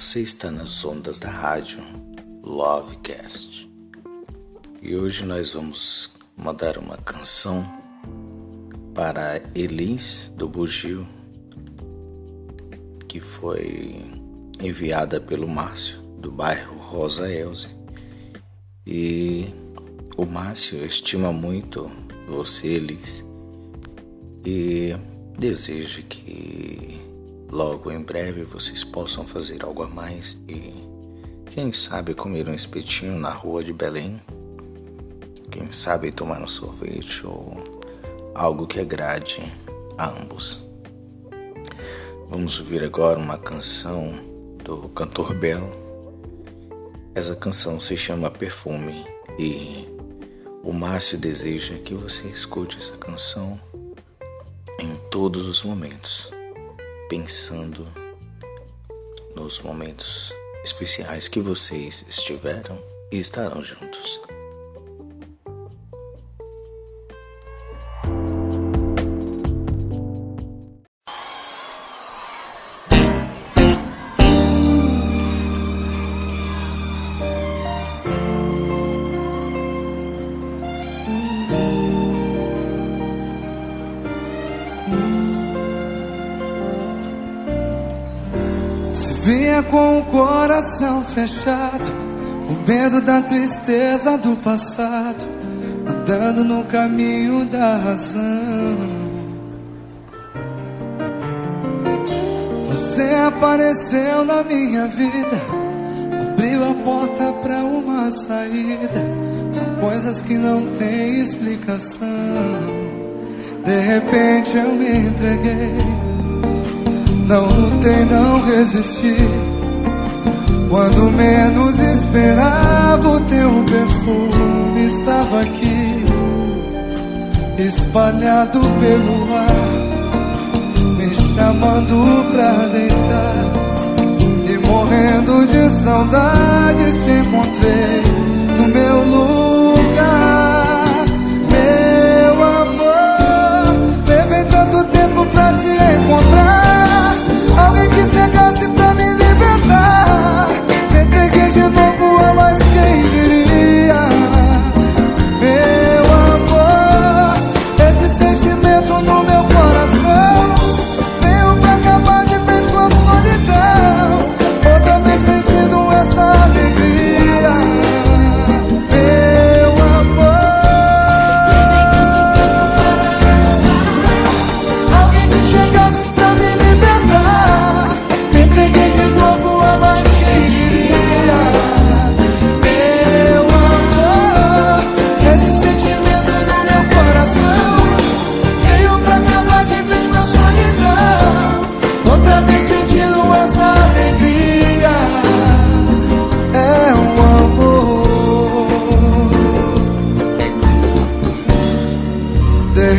Você está nas ondas da rádio Lovecast. E hoje nós vamos mandar uma canção para Elis do Bugio que foi enviada pelo Márcio do bairro Rosa Elze. E o Márcio estima muito você, Elis, e deseja que Logo em breve vocês possam fazer algo a mais e, quem sabe, comer um espetinho na rua de Belém. Quem sabe tomar um sorvete ou algo que agrade a ambos. Vamos ouvir agora uma canção do cantor Belo. Essa canção se chama Perfume e o Márcio deseja que você escute essa canção em todos os momentos pensando nos momentos especiais que vocês estiveram e estarão juntos. Com o coração fechado, com medo da tristeza do passado, andando no caminho da razão. Você apareceu na minha vida, abriu a porta para uma saída. São coisas que não têm explicação. De repente eu me entreguei não lutei, não resisti. Quando menos esperava, o teu perfume estava aqui, espalhado pelo ar, me chamando pra deitar. E morrendo de saudade, te encontrei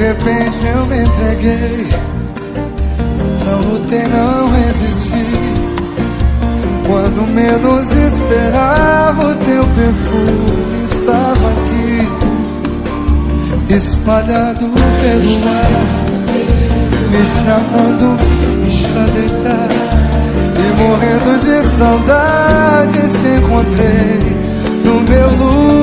repente eu me entreguei. Não lutei, não resisti. Quando menos esperava O teu perfume estava aqui. Espalhado pelo ar. Me chamando pra deitar E morrendo de saudade Te encontrei no meu lugar